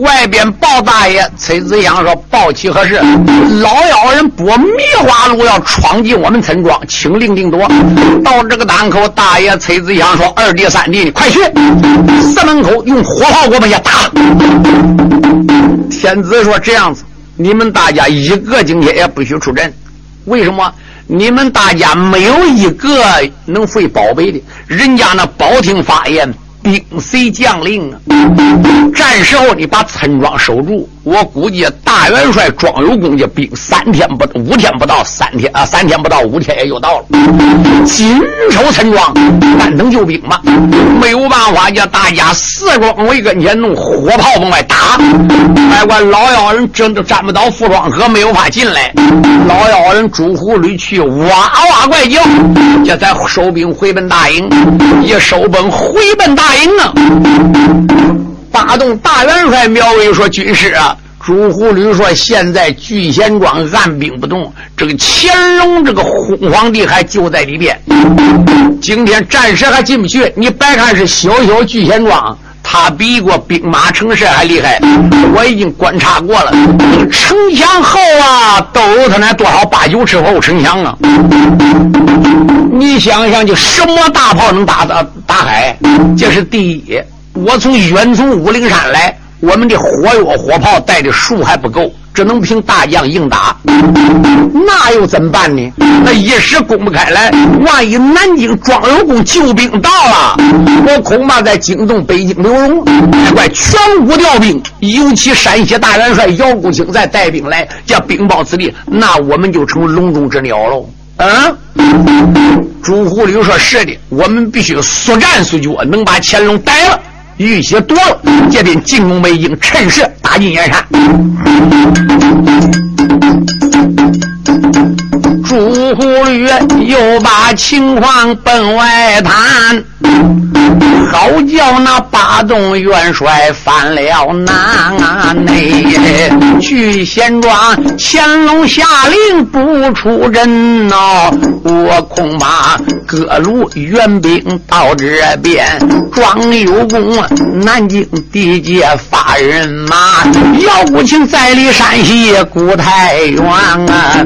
外边鲍大爷崔子祥说：“报喜何事？老妖人拨梅花鹿要闯进我们村庄，请令定夺。”到这个档口，大爷崔子祥说：“二弟三弟，你快去四门口用火炮给我们也打。”天子说：“这样子，你们大家一个今天也不许出阵。为什么？你们大家没有一个能会宝贝的，人家那保听发言。”兵 C 将令啊！战时候你把村庄守住，我估计大元帅庄有功的兵三天不五天不到，三天啊三天不到五天也就到了。紧守村庄，干等救兵嘛。没有办法，叫大家四庄围跟前弄火炮往外打。外关老妖人真的站不到副庄河，没有法进来。老妖人朱狐狸去哇哇怪叫，这才收兵回奔大营，一收兵回奔大。营啊！发动大元帅苗伟说：“军师啊，朱狐驴说现在聚贤庄按兵不动，这个乾隆这个昏皇帝还就在里边，今天暂时还进不去。你别看是小小聚贤庄，他比过兵马城市还厉害。我已经观察过了，城墙厚啊，都有他那多少八九尺厚城墙啊！你想想，就什么大炮能打到？”大海，这是第一。我从远从武陵山来，我们的火药火炮带的数还不够，只能凭大将硬打。那又怎么办呢？那一时攻不开来，万一南京庄有功救兵到了，我恐怕在惊动北京刘荣，怪全国调兵，尤其山西大元帅姚国清再带兵来，叫兵报此地，那我们就成笼中之鸟喽。嗯，朱狐狸说：“是的，我们必须速战速决，能把乾隆逮了，玉玺夺了，这边进攻北京，趁势打进燕山。”朱狐狸又把情况奔外谈。好叫那八洞元帅犯了难啊内，聚贤庄乾隆下令不出阵哦，我恐怕各路援兵到这边，庄有功，南京地界发人马，姚国清在离山西古太原啊，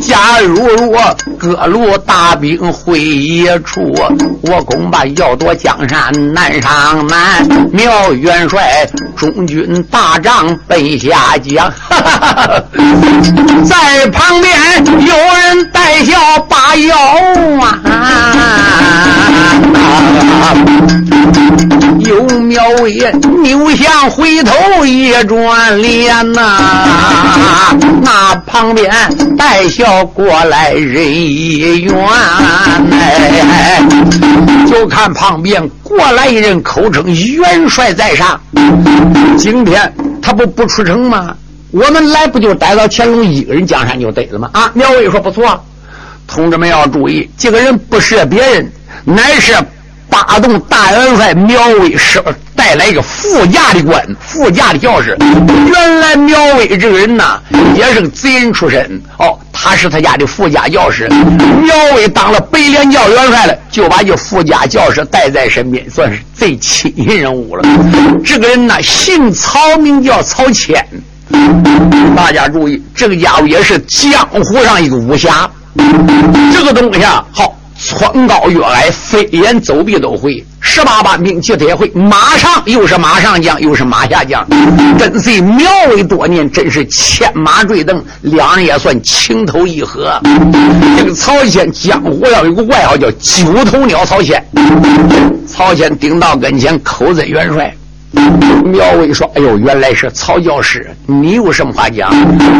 假如我各路大兵会一处。我恐怕要夺江山难上难，苗元帅中军大帐奔下江，在旁边有人带笑把腰啊，有苗伟扭向回头一转脸呐，那旁边带笑过来人一员哎。就看旁边过来一人，口称元帅在上。今天他不不出城吗？我们来不就逮到乾隆一个人江山就得了吗？啊！苗伟说不错，同志们要注意，这个人不是别人，乃是。发动大元帅苗威是带来一个副驾的官，副驾的教士。原来苗威这个人呐，也是个贼人出身。哦，他是他家的副驾教士。苗威当了北联教元帅了，就把这副驾教士带在身边，算是最亲信人物了。这个人呢，姓曹，名叫曹谦。大家注意，这个家伙也是江湖上一个武侠。这个东西啊，好。穿高越矮，飞檐走壁都会，十八般兵器他也会。马上又是马上将，又是马下将，跟随苗伟多年，真是牵马坠镫，两人也算情投意合。这个曹谦江湖上有个外号叫九头鸟曹谦。曹谦顶到跟前，口尊元帅。苗伟说：“哎呦，原来是曹教师，你有什么话讲？”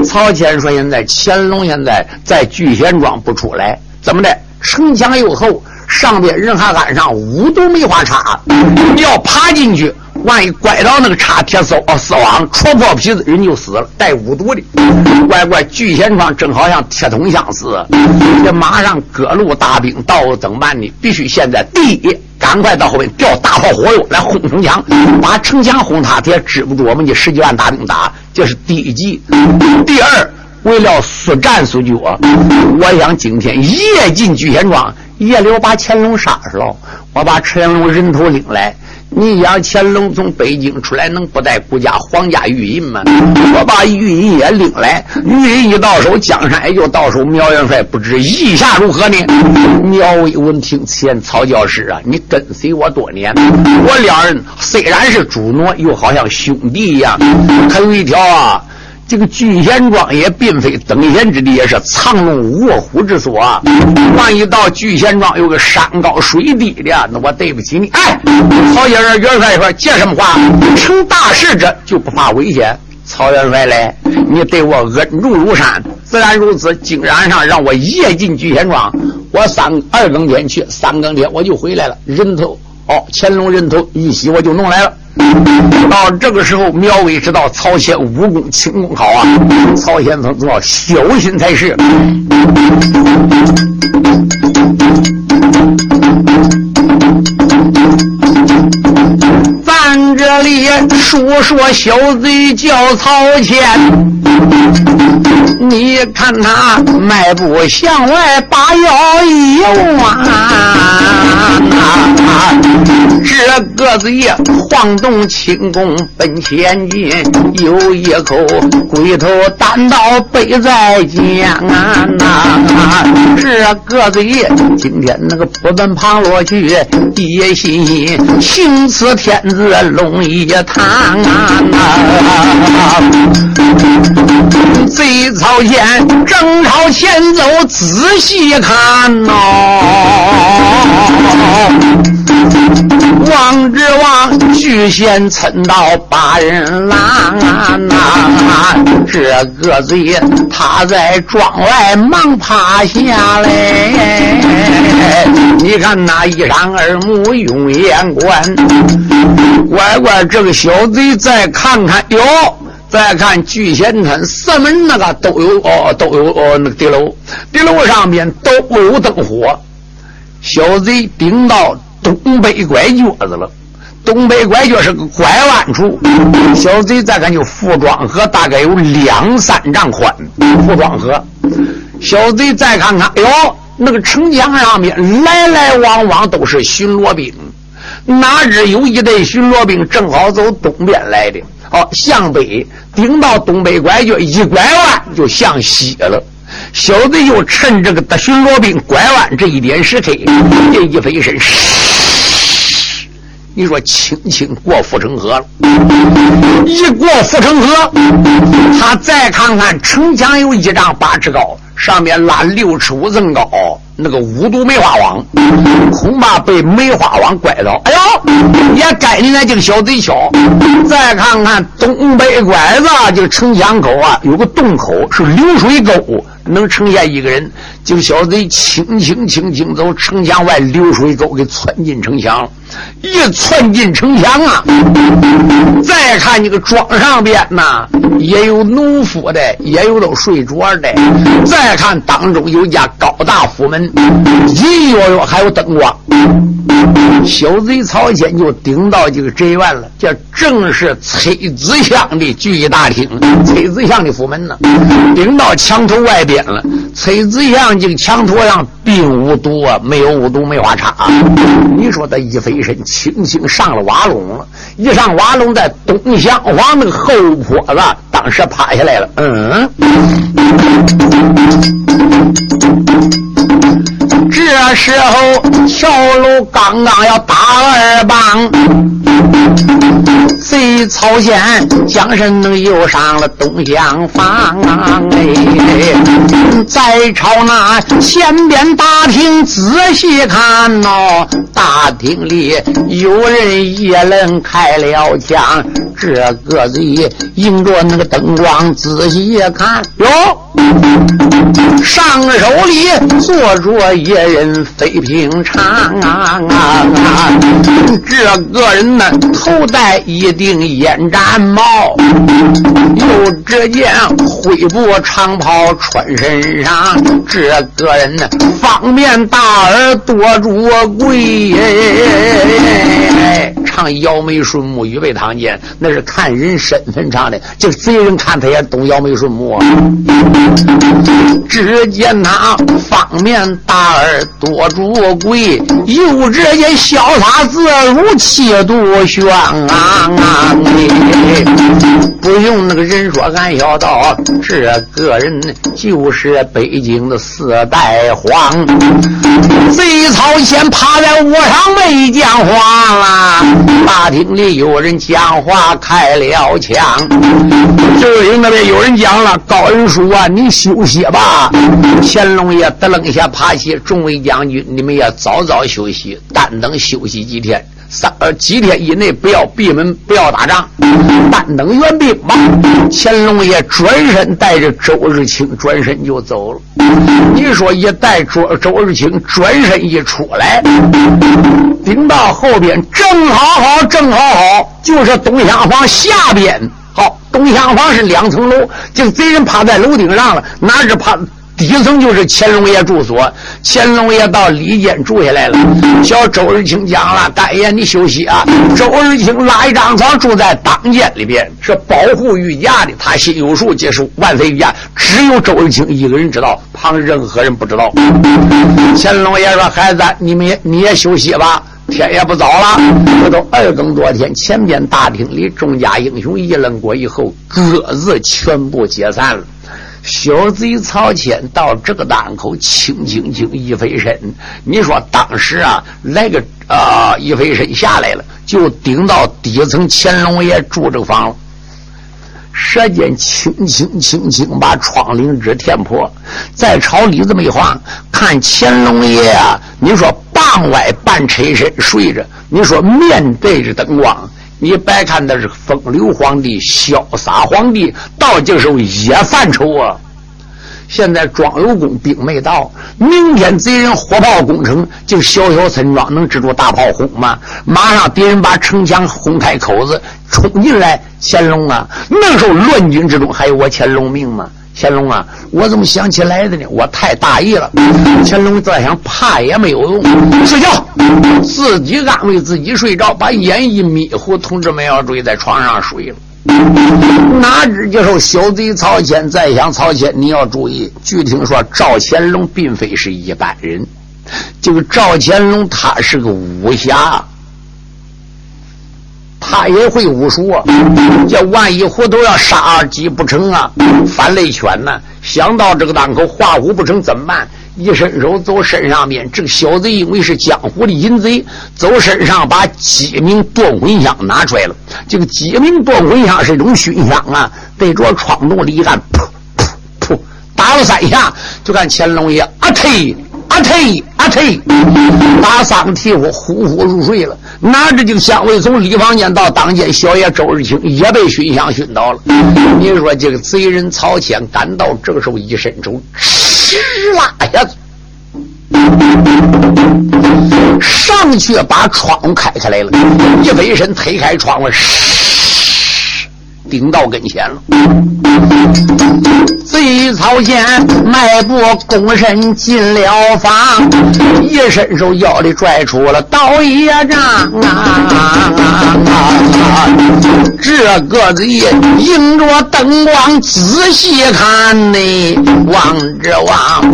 曹谦说：“现在乾隆现在在聚贤庄不出来，怎么的？”城墙又厚，上边人还安上五毒梅花叉。你要爬进去，万一拐到那个叉铁丝丝网，戳破皮子，人就死了。带五毒的，乖乖，聚贤庄正好像铁桶相似。这马上各路大兵到了怎么办呢？必须现在第一，赶快到后面调大炮火药来轰城墙，把城墙轰塌，也止不住我们的十几万大兵打。这是第一级。第二。为了速战速决，我想今天夜进聚贤庄，夜里我把乾隆杀死了，我把乾隆人头领来，你想乾隆从北京出来，能不带国家皇家御印吗？我把御印也领来，御印一到手，江山也就到手。苗元帅不知意下如何呢？苗威闻听此言，曹教师啊，你跟随我多年，我两人虽然是主奴，又好像兄弟一样。可有一条啊。这个聚贤庄也并非等闲之地，也是藏龙卧虎之所。万一到聚贤庄有个山高水低的，那我对不起你。哎，曹先生元帅说：“借什么话？成大事者就不怕危险。”曹元帅嘞，你对我恩重如山，自然如此。竟然上让我夜进聚贤庄，我三二更天去，三更天我就回来了。人头哦，乾隆人头一洗，我就弄来了。到这个时候，苗伟知道曹谦武功轻功好啊，曹先锋要小心才是。看这里说说小贼叫曹谦。你看他迈步向外把腰一弯，这个子也晃动轻功奔前进，有一口龟头单刀背在肩啊，这个子也今天那个扑奔旁落去，一心心行此天子龙一堂啊。贼曹县正朝前走，仔细看呐，望之望巨贤蹭到八人郎呐，这个贼他在庄外忙趴下来，你看那一张二目用眼观，乖乖这个小贼再看看哟。再看聚贤村四门那个都有哦，都有哦，那个地楼，地楼上面都有灯火。小贼顶到东北拐角子了，东北拐角是个拐弯处。小贼再看就富庄河，大概有两三丈宽。富庄河，小贼再看看，哎呦，那个城墙上面来来往往都是巡逻兵，哪知有一队巡逻兵正好走东边来的。哦，向北顶到东北拐角，一拐弯就向西了。小子就趁这个巡逻兵拐弯这一点时刻，这一飞身，你说轻轻过护城河了。一过护城河，他再看看城墙有一丈八尺高，上面拉六尺五寸高。那个五毒梅花网，恐怕被梅花网拐到。哎呦，也该你那这个小贼巧！再看看东北拐子，这个城墙口啊，有个洞口是流水沟。能呈现一个人，就小贼轻轻轻轻走城墙外流水沟，给窜进城墙，一窜进城墙啊！再看这个庄上边呐，也有农夫的，也有都睡着的。再再看当中有家高大府门，隐隐约约还有灯光。小贼曹谦就顶到这个宅院了，这正是崔子祥的聚义大厅，崔子祥的府门呢。顶到墙头外边了，崔子香这个墙头上并无毒啊，没有无毒梅花叉。你说他一飞身，轻轻上了瓦笼了，一上瓦笼，在东厢房那个后坡子，当时趴下来了。嗯。这时候，桥路刚刚要打二棒，贼曹县将身能又上了东厢房。哎，在朝那前边大厅仔细看哦，大厅里有人也能开了枪。这个贼迎着那个灯光仔细一看哟，上手里坐着一人非平常啊！这个人呢，头戴一顶烟毡帽，又只见灰布长袍穿身上。这个人呢，方便大耳，多着贵。尝姚眉顺目，预备堂见，那是看人身份上的。这贼人看他也懂姚眉顺目。只见他方面大耳多主贵，又这些潇洒自如气度轩昂。不用那个人说，俺要道这个人就是北京的四代皇。贼曹先趴在屋上没讲话了，大厅里有人讲话开了枪。周营那边有人讲了，高恩叔啊，你休息吧。乾隆爷得楞一下爬起，众位将军，你们也早早休息，但等休息几天。三呃几天以内不要闭门，不要打仗，单等援兵吧。乾隆爷转身带着周日清转身就走了。你说一带周周日清转身一出来，顶到后边正好好正好好，就是东厢房下边。好，东厢房是两层楼，这贼人趴在楼顶上了，哪知趴。底层就是乾隆爷住所，乾隆爷到里间住下来了。小周日清讲了：“大爷，你休息啊。”周日清拉一张床住在当间里边，是保护御驾的。他心有数，接受万岁御驾，只有周日清一个人知道，旁任何人不知道。乾隆爷说：“孩子，你们你也休息吧，天也不早了。”这都二更多天，前边大厅里众家英雄议论过以后，各自全部解散了。小贼曹谦到这个档口，轻轻轻一飞身。你说当时啊，来个啊一飞身下来了，就顶到底层乾隆爷住这房了。舌尖轻轻轻轻把窗棂纸填破，再朝里这么一晃，看乾隆爷啊，你说傍外半垂身睡着，你说面对着灯光。你别看他是风流皇帝、潇洒皇帝，到这时候也犯愁啊！现在庄有功兵没到，明天贼人火炮攻城，就小小村庄能支住大炮轰吗？马上敌人把城墙轰开口子，冲进来，乾隆啊！那时候乱军之中还有我乾隆命吗？乾隆啊，我怎么想起来的呢？我太大意了。乾隆再想怕也没有用，睡觉，自己安慰自己睡着，把眼一迷糊，同志们要注意，在床上睡了。哪知这时候小贼曹谦再想曹谦，你要注意，据听说赵乾隆并非是一般人，这个赵乾隆他是个武侠。他也会武术啊！这万一虎头要杀二鸡不成啊？反类犬呢？想到这个档口，画虎不成怎么办？一伸手走身上边，这个小贼因为是江湖的淫贼，走身上把鸡鸣断魂香拿出来了。这个鸡鸣断魂香是一种熏香啊，对着窗洞里一按，噗噗噗，打了三下，就看乾隆爷啊呸！阿退阿退，打三个替呼，呼呼入睡了。拿着这个香味从里房间到当间，小爷周日清也被熏香熏倒了。你说这个贼人曹谦赶到这个时候，一伸手，哧啦一下子，上去把窗户开开来了，一飞身推开窗户，顶到跟前了，贼曹县迈步躬身进了房，一伸手腰里拽出了刀一丈啊！这个贼迎着灯光仔细看呢，望着望，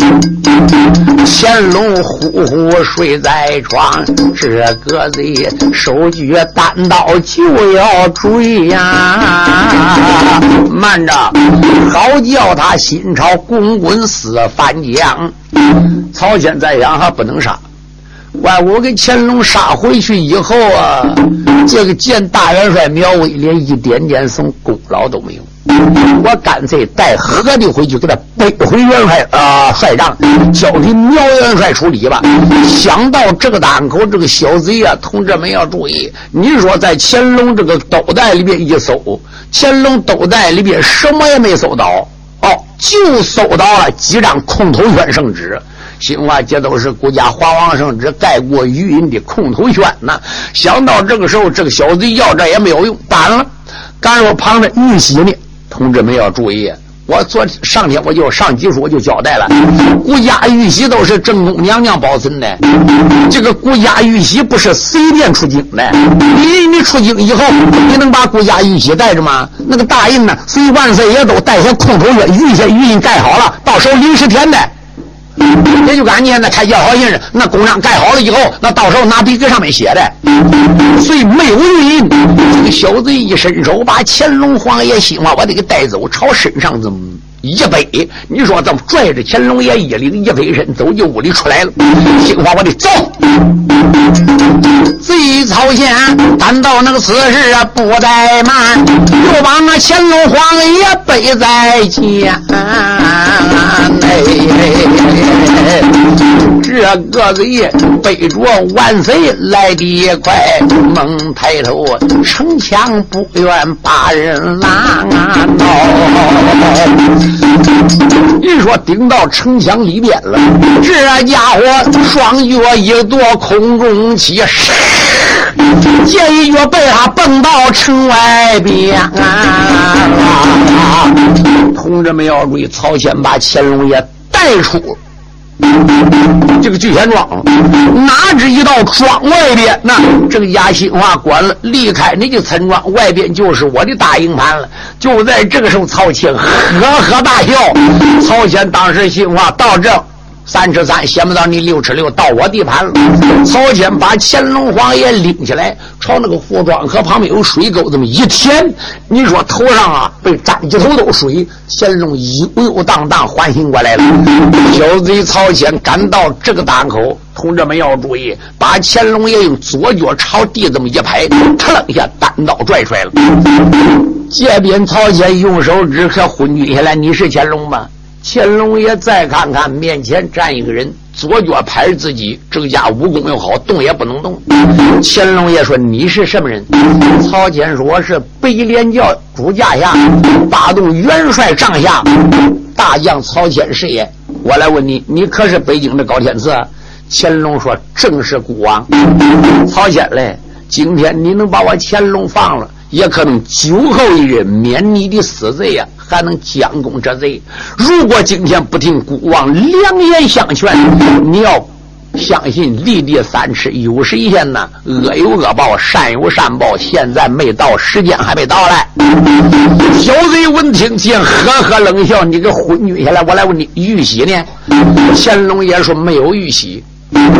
乾隆呼呼睡在床，这个贼手举单刀就要追呀！慢着，好叫他心潮滚滚似翻江。曹谦在想，还不能杀。怪我给乾隆杀回去以后啊，这个见大元帅苗威连一点点什么功劳都没有。我干脆带何的回去，给他背回元帅啊帅帐，交给苗元帅处理吧。想到这个档口，这个小贼啊，同志们要注意。你说在乾隆这个兜袋里边一搜。乾隆兜袋里边什么也没搜到，哦，就搜到了几张空头宣圣旨。新华这都是顾家华王圣旨盖过余印的空头宣呐。想到这个时候，这个小贼要这也没有用，完了。敢说旁边玉玺呢？同志们要注意，我昨上天我就上集书我就交代了，顾家玉玺都是正宫娘娘保存的。这个顾家玉玺不是随便出京的。你你出京以后，你能把顾家玉玺带着吗？那个大印呢？随万岁爷都带些空头月玉些玉印盖好了，到时候临时填的。也就赶你现在开叫好信那工章盖好了以后，那到时候拿笔搁上面写的，所以没有印。这个小子一伸手，把乾隆皇爷心话我得给带走，朝身上这么一背。你说怎么拽着乾隆爷一领一飞身走进屋里出来了，心话我得走。贼曹县赶到那个此时啊，不怠慢，又把那乾隆皇爷背在肩。这个贼背着万岁来的快，猛抬头，城墙不愿把人拦啊！一说顶到城墙里边了，这家伙双脚一跺，空中起，这一脚被他蹦到城外边。同志们要注意，曹谦把乾隆爷带出。这个聚贤庄，哪知一到庄外边，那郑家新话关了，离开那个村庄，外边就是我的大营盘了。就在这个时候，曹谦呵呵大笑。曹谦当时心话到这。三吃三，想不到你六吃六，到我地盘了。曹谦把乾隆皇爷拎起来，朝那个胡庄河旁边有水沟，这么一填，你说头上啊被沾几头都水。乾隆悠悠荡荡缓醒过来了。小贼曹谦赶到这个档口，同志们要注意，把乾隆爷用左脚朝地这么一拍，腾一下单刀拽出来了。这边曹谦用手指可昏厥下来，你是乾隆吗？乾隆爷再看看面前站一个人，左脚拍着自己，这个家武功又好，动也不能动。乾隆爷说：“你是什么人？”曹谦说：“我是北连教主驾下八洞元帅帐下大将曹谦是也。我来问你，你可是北京的高天赐？”乾隆说：“正是孤王。”曹谦嘞，今天你能把我乾隆放了，也可能酒后一日免你的死罪呀。还能将功折罪。如果今天不听孤王良言相劝，你要相信立地三尺有神仙呐，恶有恶报，善有善报。现在没到，时间还没到来。小贼闻听，见呵呵冷笑：“你个昏君下来！我来问你，玉玺呢？”乾隆爷说：“没有玉玺。”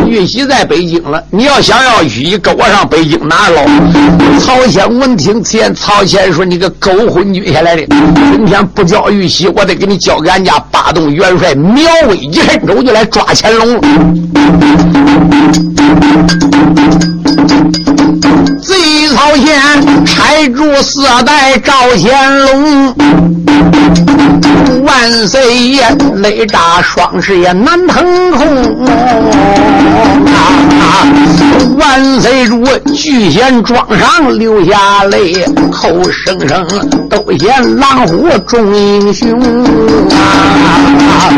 玉玺在北京了，你要想要玉玺，跟我上北京拿喽。曹谦闻听，见曹谦说：“你个狗昏君下来的，今天不交玉玺，我得给你交给俺家八洞元帅苗威一伸手就来抓乾隆了。”贼曹谦拆住四代赵乾隆。万岁爷泪炸双翅也难腾空啊！万岁主巨贤庄上流下泪，口声声都嫌狼虎重英雄啊！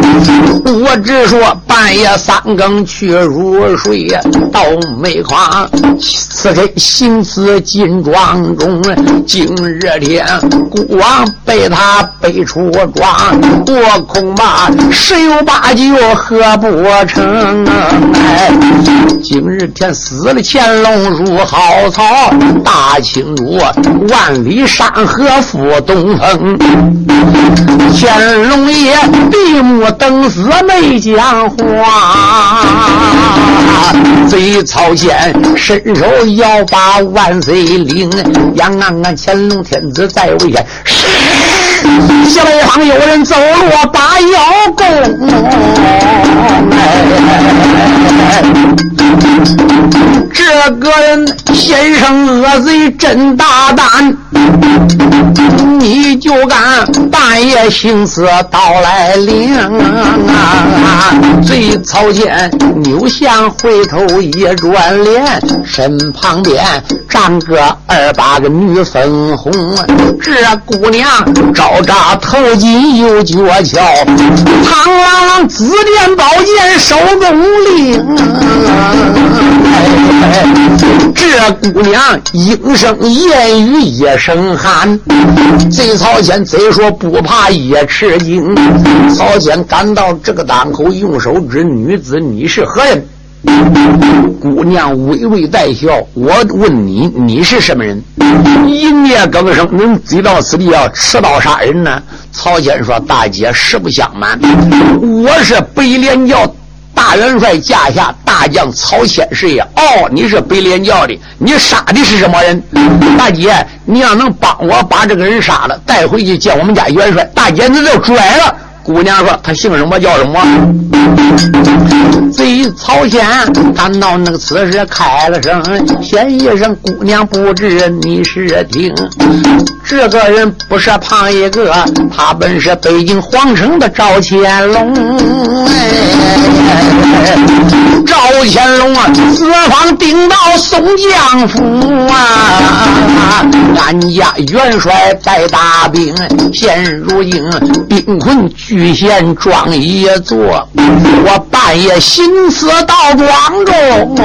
我只说半夜三更去入睡，到煤矿赐给行刺金庄中，今日天孤王被他背出庄。我恐怕十有八九喝不成。哎，今日天死了乾隆入好草，大清主万里山河赴东风。乾隆爷闭目等死没讲话，贼曹谦伸手要把万岁领，让俺俺乾隆天子在危险。西北方有人走路把腰弓，这个人先生恶贼真大胆，你就敢半夜行刺到来领啊！贼曹谦扭向回头一转脸，身旁边站个二八个女粉红，这姑娘招扎头巾有脚翘，螳螂紫电宝剑手中拎。这姑娘应声言语一声喊，贼曹谦贼说不怕也吃惊。曹谦赶到这个档口，用手指女子：“你是何人？”姑娘微微带笑：“我问你，你是什么人？”一念更生，能追到此地要持刀杀人呢？曹谦说：“大姐，实不相瞒，我是北连教。”大元帅驾下大将曹谦是也。哦，你是北连教的，你杀的是什么人？大姐，你要能帮我把这个人杀了，带回去见我们家元帅。大姐，你就拽了。姑娘说：“他姓什么？叫什么？”贼曹谦赶到那个此事开了声：“先一声，姑娘不知你是听。这个人不是旁一个，他本是北京皇城的赵乾隆。赵乾隆啊，四方顶到宋江府啊，俺家元帅带大兵，现如今兵困居。”御县庄一座，我半夜行刺到庄中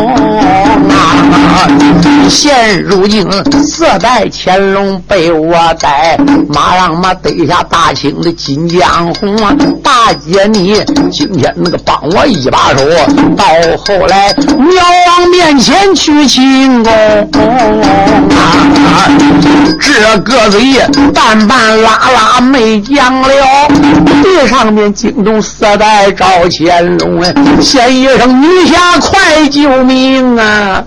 啊！现如今四代乾隆被我逮，马上嘛得下大清的金江红啊！大姐你今天那个帮我一把手，到后来苗王面前去请功啊！这个嘴半半拉拉没讲了。地上面惊动四代赵乾隆啊，先一声女侠快救命啊！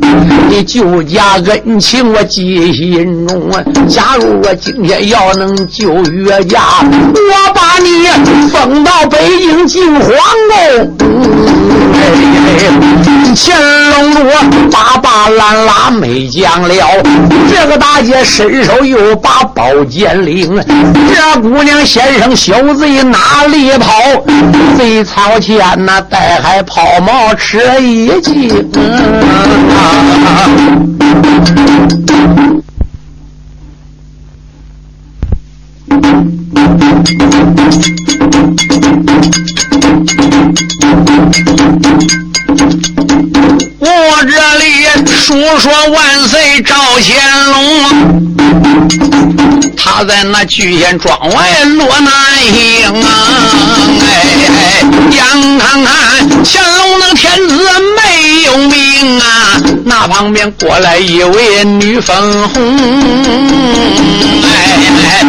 你救家恩情我记心中啊！假如我今天要能救岳家，我把你封到北京进皇宫。乾隆罗把把拦拉没讲了，这个大姐伸手又把宝剑领，这姑娘先生小贼哪里跑？贼曹钱那带海抛锚吃一惊。我这里说说万岁赵乾隆，他在那聚贤庄外落难行啊！哎哎，眼看看乾隆那天子没有命啊，那旁边过来一位女粉红，哎哎，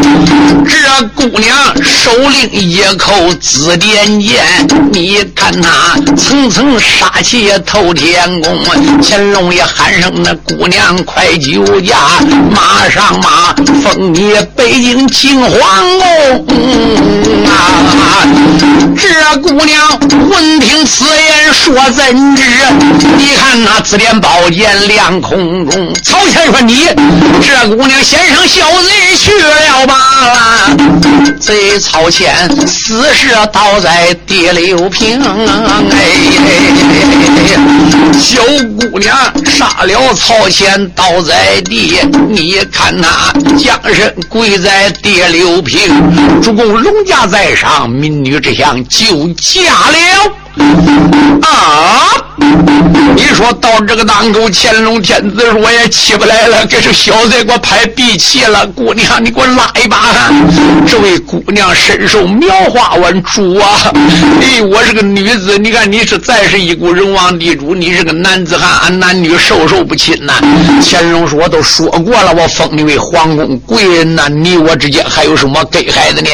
这姑娘手拎一口紫电剑，你看她层层杀气透天宫。乾隆也喊声：“那姑娘快救驾，马上马封你北京秦皇宫啊！”这姑娘闻听此言，说怎知？你看那紫电宝剑亮空中。曹谦说：“你这姑娘先生小贼去了吧！”这。”曹谦死时倒在第六平，哎，小姑娘杀了曹谦倒在地，你看他将身跪在爹刘平，主公龙家在上，民女之相就嫁了啊！说到这个当口，乾隆天子说我也起不来了，这是小贼给我拍闭气了。姑娘，你给我拉一把。这位姑娘身受描花纹珠啊！哎，我是个女子，你看你是再是一股人王地主，你是个男子汉，俺男女授受不亲呐。乾隆说我都说过了，我封你为皇宫贵人呐，你我之间还有什么给孩子呢？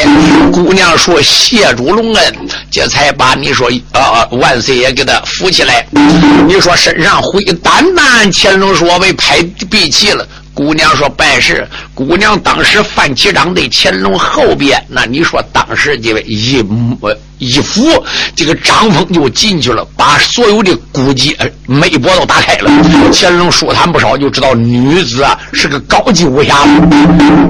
姑娘说谢主隆恩，这才把你说啊万岁爷给他扶起来。你说是身上灰淡淡，乾隆说为拍闭气了。姑娘说办事。姑娘当时范启章在乾隆后边，那你说当时这位一呃一扶，这个张峰就进去了，把所有的骨节眉脖都打开了。乾隆舒坦不少，就知道女子啊是个高级武侠。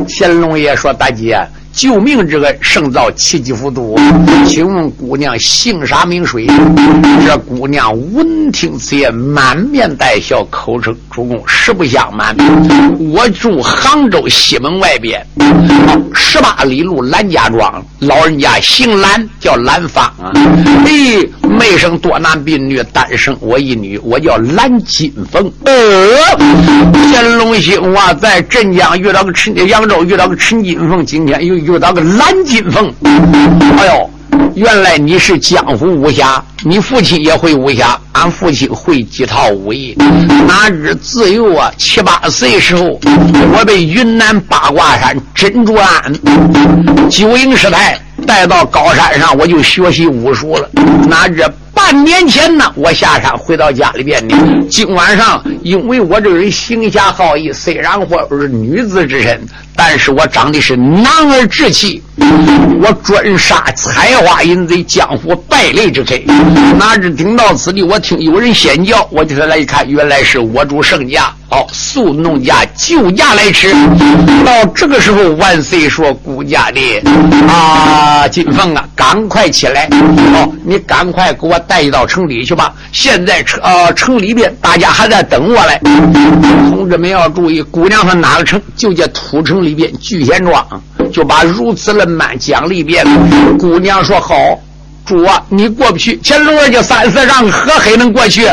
乾隆爷说大姐。救命之恩，胜造七级浮屠。请问姑娘姓啥名谁？这姑娘闻听此言，满面带笑，口称：“主公，实不相瞒，我住杭州西门外边十八里路兰家庄，老人家姓兰，叫兰芳啊。哎，没生多男并女，单生我一女，我叫兰金凤。呃，乾隆兴啊，在镇江遇到个陈，扬州遇到个陈金凤，今天又遇到个蓝金凤。哎呦！原来你是江湖武侠，你父亲也会武侠，俺父亲会几套武艺。哪知自幼啊，七八岁时候，我被云南八卦山珍珠庵九营师太带到高山上，我就学习武术了。哪知。半年前呢，我下山回到家里边呢。今晚上，因为我这人行侠好义，虽然我是女子之身，但是我长的是男儿志气。我专杀采花淫贼、江湖败类之贼。哪知听到此地，我听有人先叫，我就来一看，原来是我主圣驾。哦，速农家救驾来迟。到这个时候，万岁说：“顾家的啊，金凤啊，赶快起来！哦，你赶快给我带到城里去吧。现在城呃城里边大家还在等我嘞。同志们要注意，姑娘她哪个城？就叫土城里边聚贤庄，就把如此的慢讲了一遍。姑娘说好。”主啊，你过不去。乾隆儿就三四让何黑能过去？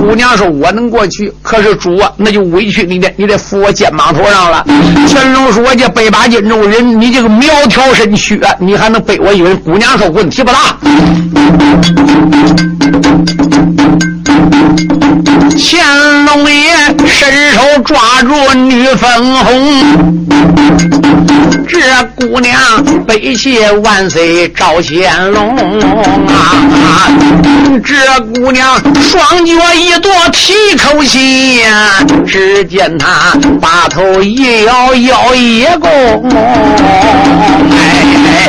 姑娘说：“我能过去。”可是主啊，那就委屈你得，你得扶我肩膀头上了。乾隆说：“我这百八斤重人，你这个苗条身躯，你还能背我一人？”姑娘说：“问题不大。”乾隆爷伸手抓住女粉红，这姑娘悲谢万岁赵显龙啊！这姑娘双脚一跺提口气呀，只见她把头一摇摇一弓。哎，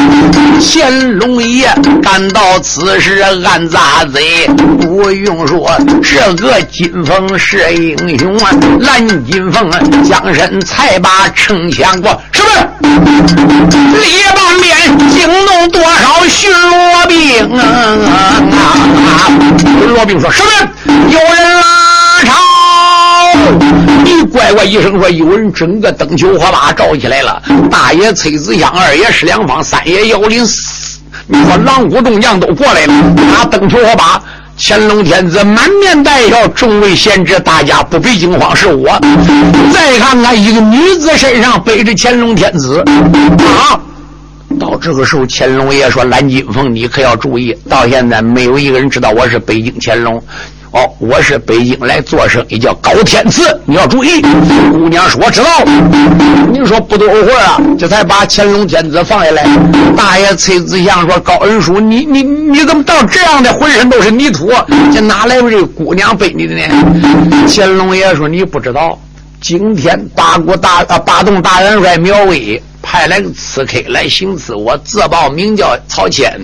乾隆爷感到此时暗咂嘴，不用说，这个金。凤是英雄啊，蓝金凤将身才把城墙过，是不是？列半边惊动多少巡逻兵啊？巡逻兵说：“什么有人拉朝？”你乖乖一声说：“有人整个灯球火把照起来了。”大爷崔子香，二爷石良方，三爷姚林，你说狼虎众将都过来了，拿灯球火把。乾隆天子满面带笑，众位贤侄，大家不必惊慌，是我。再看看一个女子身上背着乾隆天子，啊！到这个时候，乾隆爷说：“蓝金凤，你可要注意，到现在没有一个人知道我是北京乾隆。”哦，我是北京来做生意，叫高天赐，你要注意。姑娘说：“我知道。”你说不多会儿啊，这才把乾隆天子放下来。大爷崔子祥说：“高恩叔，你你你怎么到这样的，浑身都是泥土？这哪来的这姑娘背你的呢？”乾隆爷说：“你不知道，今天八国大啊八洞大元帅苗威。”派来个刺客来行刺我，自报名叫曹谦。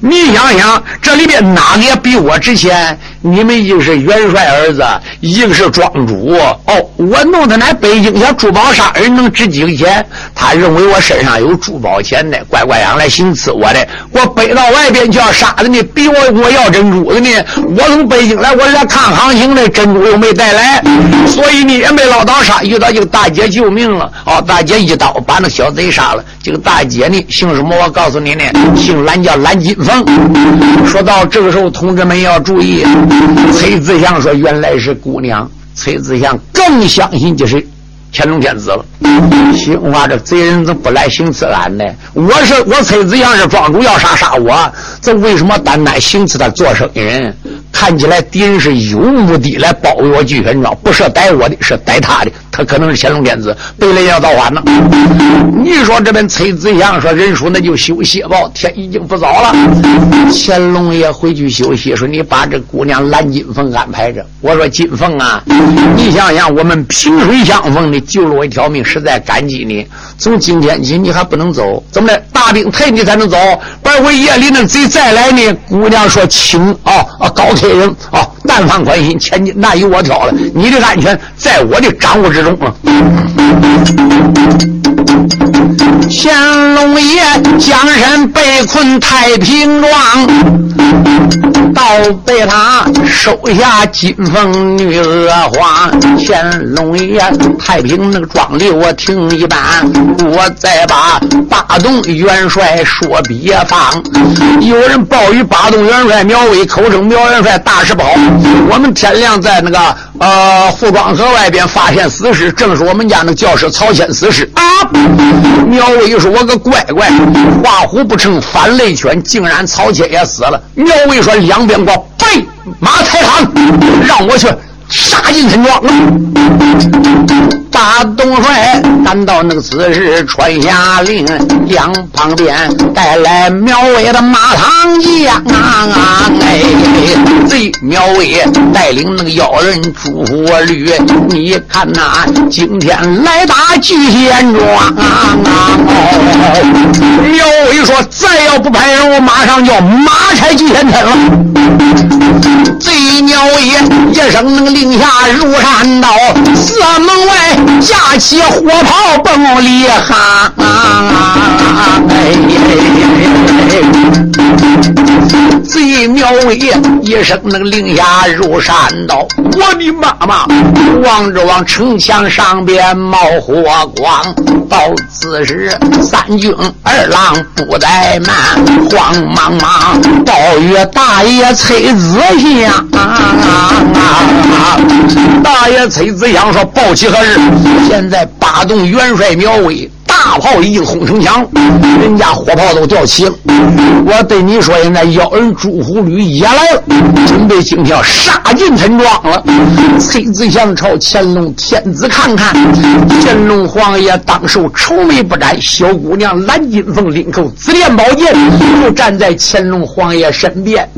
你想想，这里边哪个也比我值钱？你们一个是元帅儿子，一个是庄主。哦，我弄的那北京小珠宝商人能值几个钱？他认为我身上有珠宝钱的，乖乖样来行刺我的。我背到外边就要杀的呢，比我我要珍珠的呢。我从北京来，我是来看行情的，珍珠又没带来，所以呢也没捞到啥。遇到一个大姐救命了，哦，大姐一刀把那小子。被杀了，这个大姐呢姓什么？我告诉你呢，姓蓝，叫蓝金凤。说到这个时候，同志们要注意。崔子祥说：“原来是姑娘。”崔子祥更相信就是乾隆天子了。行话，这贼人怎么不来行刺俺呢？我是我崔子祥是庄主，要杀杀我，这为什么单单行刺他做生意人？看起来敌人是有目的来包围我聚贤庄，不是逮我的，是逮他的。他可能是乾隆天子，背来要造反呢。你说这边崔子祥说：“人叔那就休息吧，天已经不早了。”乾隆爷回去休息，说：“你把这姑娘蓝金凤安排着。”我说：“金凤啊，你想想，我们萍水相逢的，救了我一条命，实在感激你。从今天起，你还不能走，怎么的？大兵退你才能走。不然我夜里那贼再来呢？”姑娘说：“请啊啊，高铁。”人啊，但凡关心，千金难由我挑了。你的安全在我的掌握之中啊！乾隆爷江山被困太平庄。倒被他收下金凤女娥花。乾隆爷太平那个庄里我听一半，我再把八洞元帅说比方。有人报与八洞元帅苗威，口称苗元帅大石宝。我们天亮在那个呃护庄河外边发现死尸，正是我们家那教师曹谦死尸啊。苗威说：“我个乖乖，画虎不成反类犬，竟然曹谦也死了。”苗威说：“两边给我备马太堂，让我去。”杀进村庄，大东帅赶到那个此时传下令，两旁边带来苗威的马唐将，哎，贼苗威带领那个妖人朱火驴，你看那今天来打聚贤庄啊，苗威说再要不派人，我马上就要马拆聚贤村了。这一声能令。下如山倒，四门外架起火炮奔里哈。贼苗威一声那个令下入山道，我的妈妈！望着往城墙上边冒火光，到此时三军二郎不怠慢，慌忙忙报与大爷崔子祥。大爷崔子祥说：“报喜何日？现在八洞元帅苗威。”大炮已经轰城墙，人家火炮都吊起了。我对你说，现在妖人朱虎旅也来了，准备今天杀进村庄了。崔子祥朝乾隆天子看看，乾隆皇爷当时愁眉不展，小姑娘蓝金凤领口紫莲宝剑，就站在乾隆皇爷身边。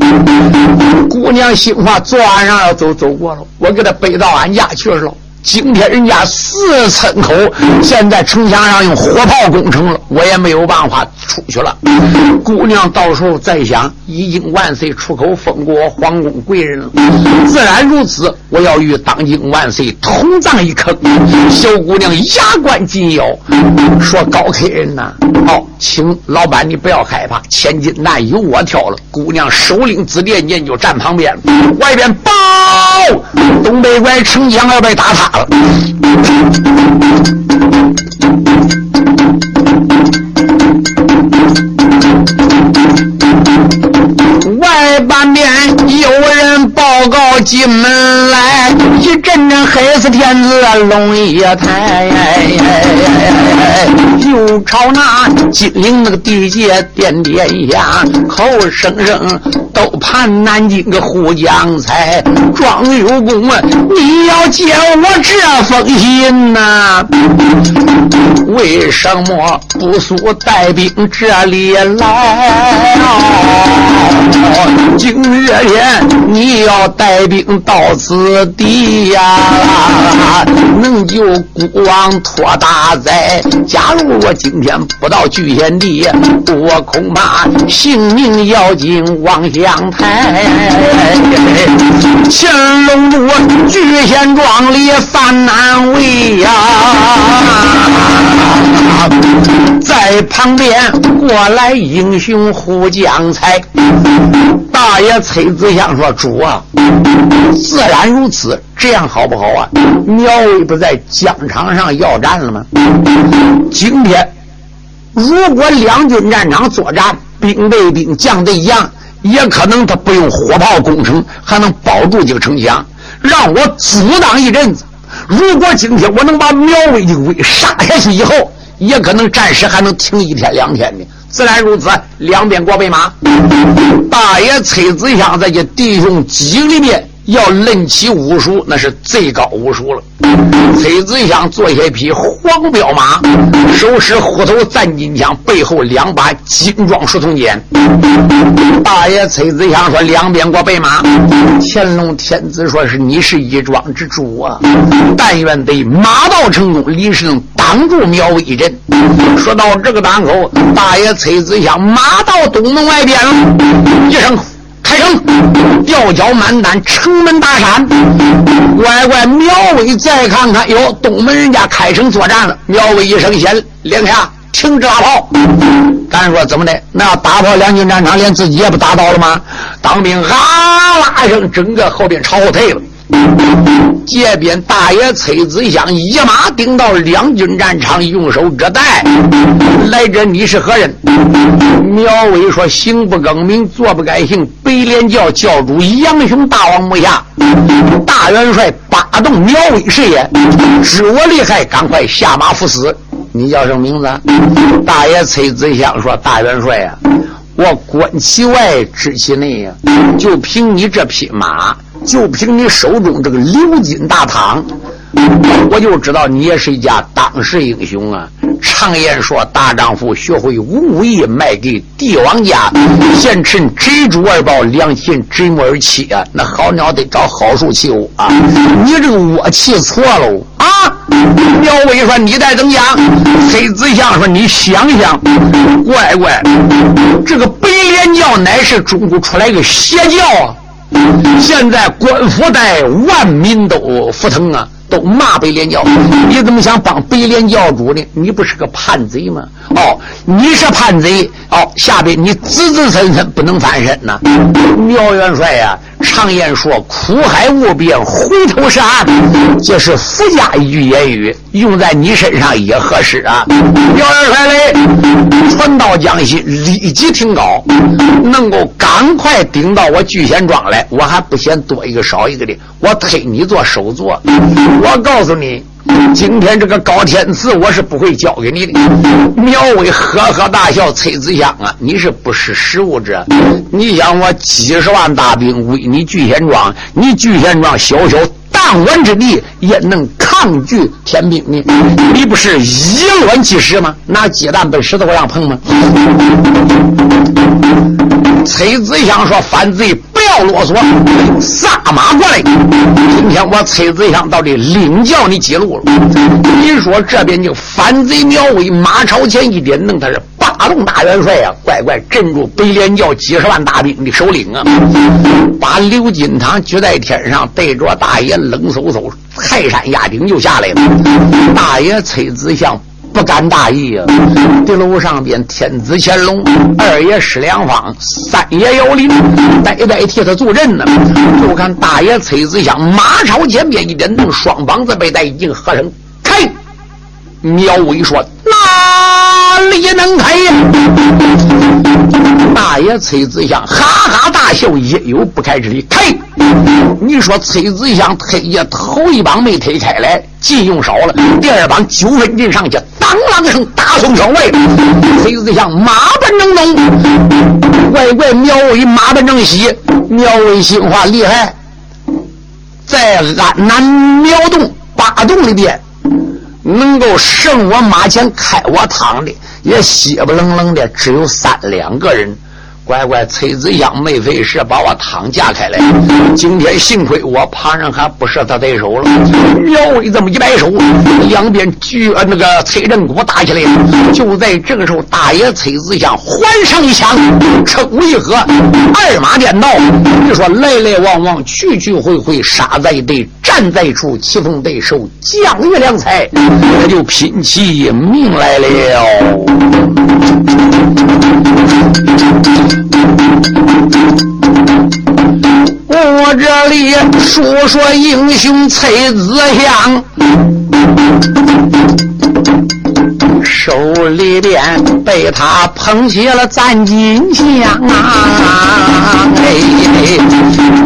姑娘心话，昨晚上要走走过了，我给她背到俺家去了。今天人家四村口，现在城墙上用火炮攻城了，我也没有办法出去了。姑娘到时候再想，已经万岁出口封过皇宫贵人了，自然如此。我要与当今万岁同葬一坑。小姑娘牙关紧咬，说：“高客人呐，哦，请老板你不要害怕，千金难由我挑了。”姑娘手领紫电剑就站旁边，外边报，东北关城墙要被打塌。外八面进门来，一阵阵黑死天子龙一抬，又朝那金陵那个地界点点下，口声声都盼南京个胡将才。庄有功啊，你要接我这封信呐？为什么不速带兵这里来？今日天你要带兵兵到此地呀，能救孤王脱大灾。假如我今天不到聚贤地，我恐怕性命要紧往相抬。乾隆主聚贤庄里犯难为呀，在旁边过来英雄护将才。大爷崔子祥说：“主啊，自然如此，这样好不好啊？苗威不在疆场上要战了吗？今天如果两军战场作战，兵对兵，将对将，也可能他不用火炮攻城，还能保住这个城墙，让我阻挡一阵子。如果今天我能把苗威的威杀下去以后，也可能暂时还能停一天两天的。”自然如此，两边过备马。大爷崔子祥这些弟兄几里面要论起武术，那是最高武术了。崔子祥坐下一匹黄骠马，手持虎头战金枪，背后两把金装书筒剑。大爷崔子祥说：“两边给我备马。”乾隆天子说是：“你是一庄之主啊，但愿得马到成功，李世能挡住苗威一阵。”说到这个档口，大爷崔子祥马到东门外边了，一声。开城，吊脚满胆，城门大闪。乖乖，苗威再看看，哟，东门人家开城作战了。苗威一声先，两下停止大炮。敢说怎么的？那打跑两军战场，连自己也不打倒了吗？当兵啊啦一声，整个后边朝后退了。这边大爷崔子香一马顶到两军战场，用手遮带。来者你是何人？苗威说：行不更名，坐不改姓。北连教教主杨雄大王母下，大元帅八洞苗威是也。知我厉害，赶快下马赴死。你叫什么名字？大爷崔子香说：大元帅呀，我观其外，知其内呀，就凭你这匹马。就凭你手中这个鎏金大汤，我就知道你也是一家当世英雄啊！常言说，大丈夫学会武艺，卖给帝王家；贤臣执珠而报，良禽执木而栖啊！那好鸟得找好树栖啊！你这个窝栖错喽！苗威说：“你再怎么讲？”崔子相说：“你想想，乖乖，这个白莲教乃是中国出来个邪教啊！”现在官府在，万民都服腾啊，都骂白莲教。你怎么想帮白莲教主呢？你不是个叛贼吗？哦，你是叛贼哦，下边你子子孙孙不能翻身呐。苗元帅呀。常言说：“苦海无边，回头是岸。”这是佛家一句言语，用在你身上也合适啊！苗元帅嘞，传到江西，立即停高，能够赶快顶到我聚贤庄来，我还不嫌多一个少一个的，我推你做首座。我告诉你。今天这个高天赐，我是不会交给你的。苗伟呵呵大笑：“崔子香啊，你是不识时务者。你想我几十万大兵围你聚贤庄，你聚贤庄小小弹丸之地也能抗拒天兵呢？你不是以卵击石吗？拿鸡蛋奔石头上碰吗？”崔子祥说：“反贼。”不要啰嗦，撒马过来！今天我崔子祥到底领教你几路了？你说这边就反贼苗威，马朝前一点，弄他是八洞大元帅啊！乖乖镇住北连教几十万大兵的首领啊！把刘金堂举在天上，对着大爷冷飕飕，泰山压顶就下来了。大爷崔子祥。不敢大意呀！地楼上边，天子乾隆，二爷施良方，三爷姚林，代代替他助阵呢。就看大爷崔子祥马超前边一点动，双膀子被带，已经喝声开。苗威说：“哪里能开？”崔子祥哈哈大笑，也有不开之理。开！你说崔子祥推也头一棒没推开来，劲用少了，第二棒九分劲上去。当啷一声，打松手位，崔子祥马奔正东，乖乖苗威马奔正西，苗威心话厉害，在安南苗洞八洞里边，能够胜我马前开我堂的，也血不冷冷的，只有三两个人。乖乖，崔子香没费事把我汤架开来。今天幸亏我旁人还不是他对手了。苗威这么一摆手，两边举那个崔振国打起来。就在这个时候，大爷崔子香还上一枪，称为何？二马颠倒。你说来来往往，去去回回，杀在地，站在处，棋逢对手，将遇良才，他就拼起命来了。我这里说说英雄崔子祥。手里边被他捧起了赞金香啊！哎，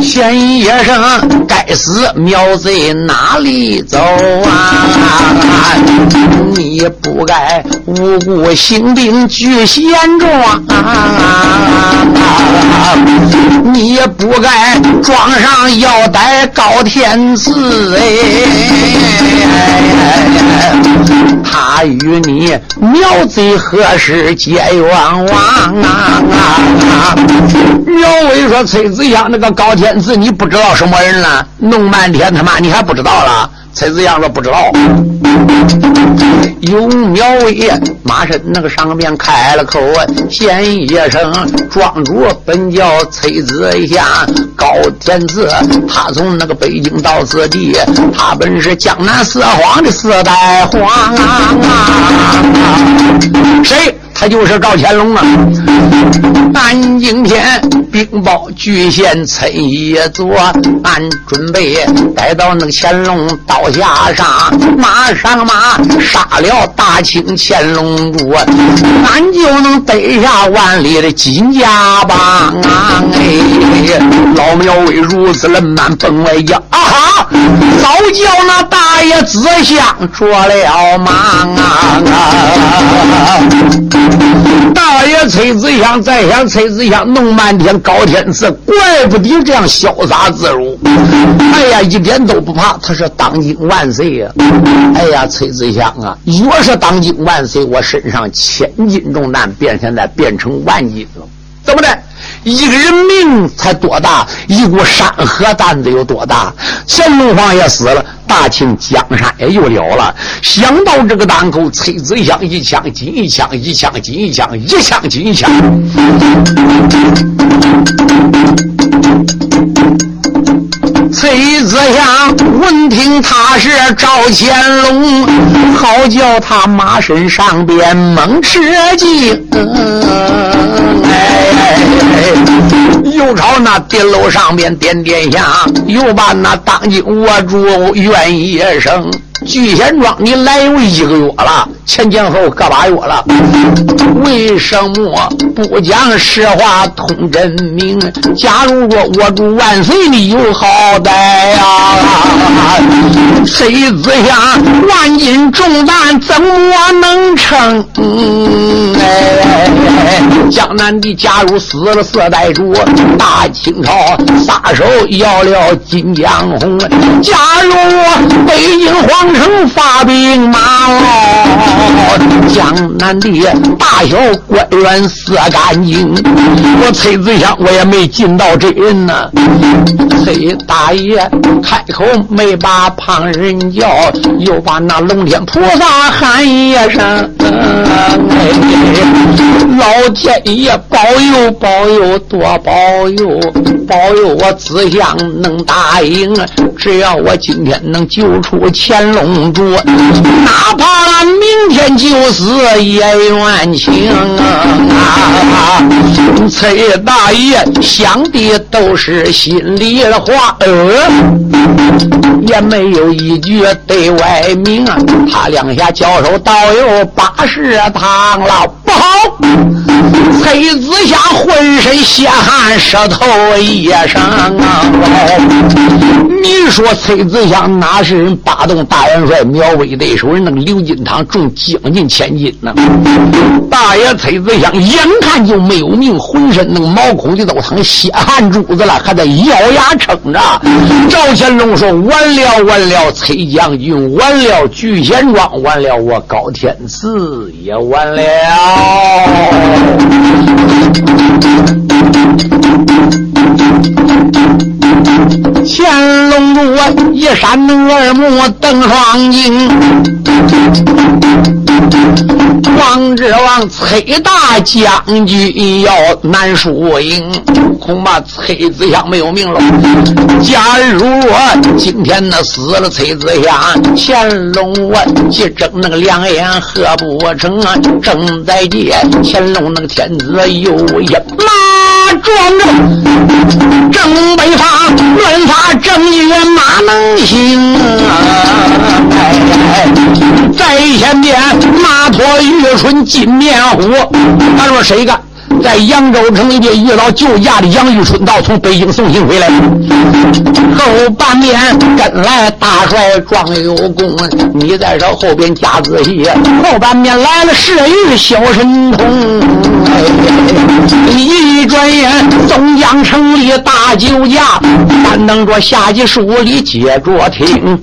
先一声该死苗贼哪里走啊？你不该无故兴兵聚贤庄啊！你也不该装上腰带高天赐哎！他与你。苗贼何时结冤枉啊啊啊？苗伟说：“崔子阳那个高天赐，你不知道什么人了？弄半天他妈你还不知道了？”崔子阳说：“不知道。”有苗威马身那个上面开了口，先一声：“庄主本叫崔子阳，高天赐，他从那个北京到此地，他本是江南四皇的四代皇啊！谁？”他就是赵乾隆啊！俺今天禀报巨县村一座，俺准备带到那个乾隆刀下上，马上马杀了大清乾隆主，俺就能得下万里的金家邦啊！哎，老苗为如此冷慢奔外叫啊哈！早叫那大爷子相着了忙啊！想再想崔子祥弄半天高天赐，怪不得这样潇洒自如。哎呀，一点都不怕，他是当今万岁呀！哎呀，崔子祥啊，越是当今万岁，我身上千斤重担变现在变成万斤了，怎么的？一个人命才多大，一股山河担子有多大？乾隆皇也死了，大清江山也又了了。想到这个当口，崔子香一枪紧一枪，一枪紧一枪，一枪紧一枪。崔子祥闻听他是赵乾隆，好叫他马身上边猛吃惊。哎，又朝那顶楼上边点点响，又把那当今握住愿一声。聚贤庄，你来有一个月了，前前后个把月了，为什么不讲实话通真名？假如说我主万岁你有好歹呀，谁知下万斤重担怎么能撑？哎，江南的假如死了四代主，大清朝撒手要了金江红。假如北京皇。城发兵马哦，江南的大小官员死干净。我崔子祥我也没尽到这人呢。崔大大爷开口没把旁人叫，又把那龙天菩萨喊一声。老天爷保佑保佑多保佑，保佑我子祥能答应。只要我今天能救出乾隆。主，哪怕明天就死也愿情啊！崔大爷想的都是心里的话，呃，也没有一句对外明啊。他两下交手倒有八十趟了，不好！崔子祥浑身血汗，舌头一声啊！你说崔子祥哪是人？八洞大元帅苗威对手人那个刘金堂重将近千斤呢。大爷崔子祥眼看就没有命，浑身那个毛孔的都成血汗珠子了，还在咬牙撑着。赵乾隆说：“完了，完了，崔将军，完了，聚贤庄，完了，我高天赐也完了。”乾隆主一扇二目瞪双睛，王之王崔大将军要难输赢，恐怕崔子祥没有命了。假如我今天那死了崔子祥，乾隆我去争那个两眼合不成啊？正在借乾隆那个天子又一马装着，正北方乱发正月哪能行啊？在前边马驮玉春金面虎，他说谁干？在扬州城里边遇到救驾的杨玉春道从北京送信回来，后半面跟来大帅庄有功，你在这后边加仔细。后半面来了侍御小神童，一转眼松江城里大酒驾，但等着下级书里接着听。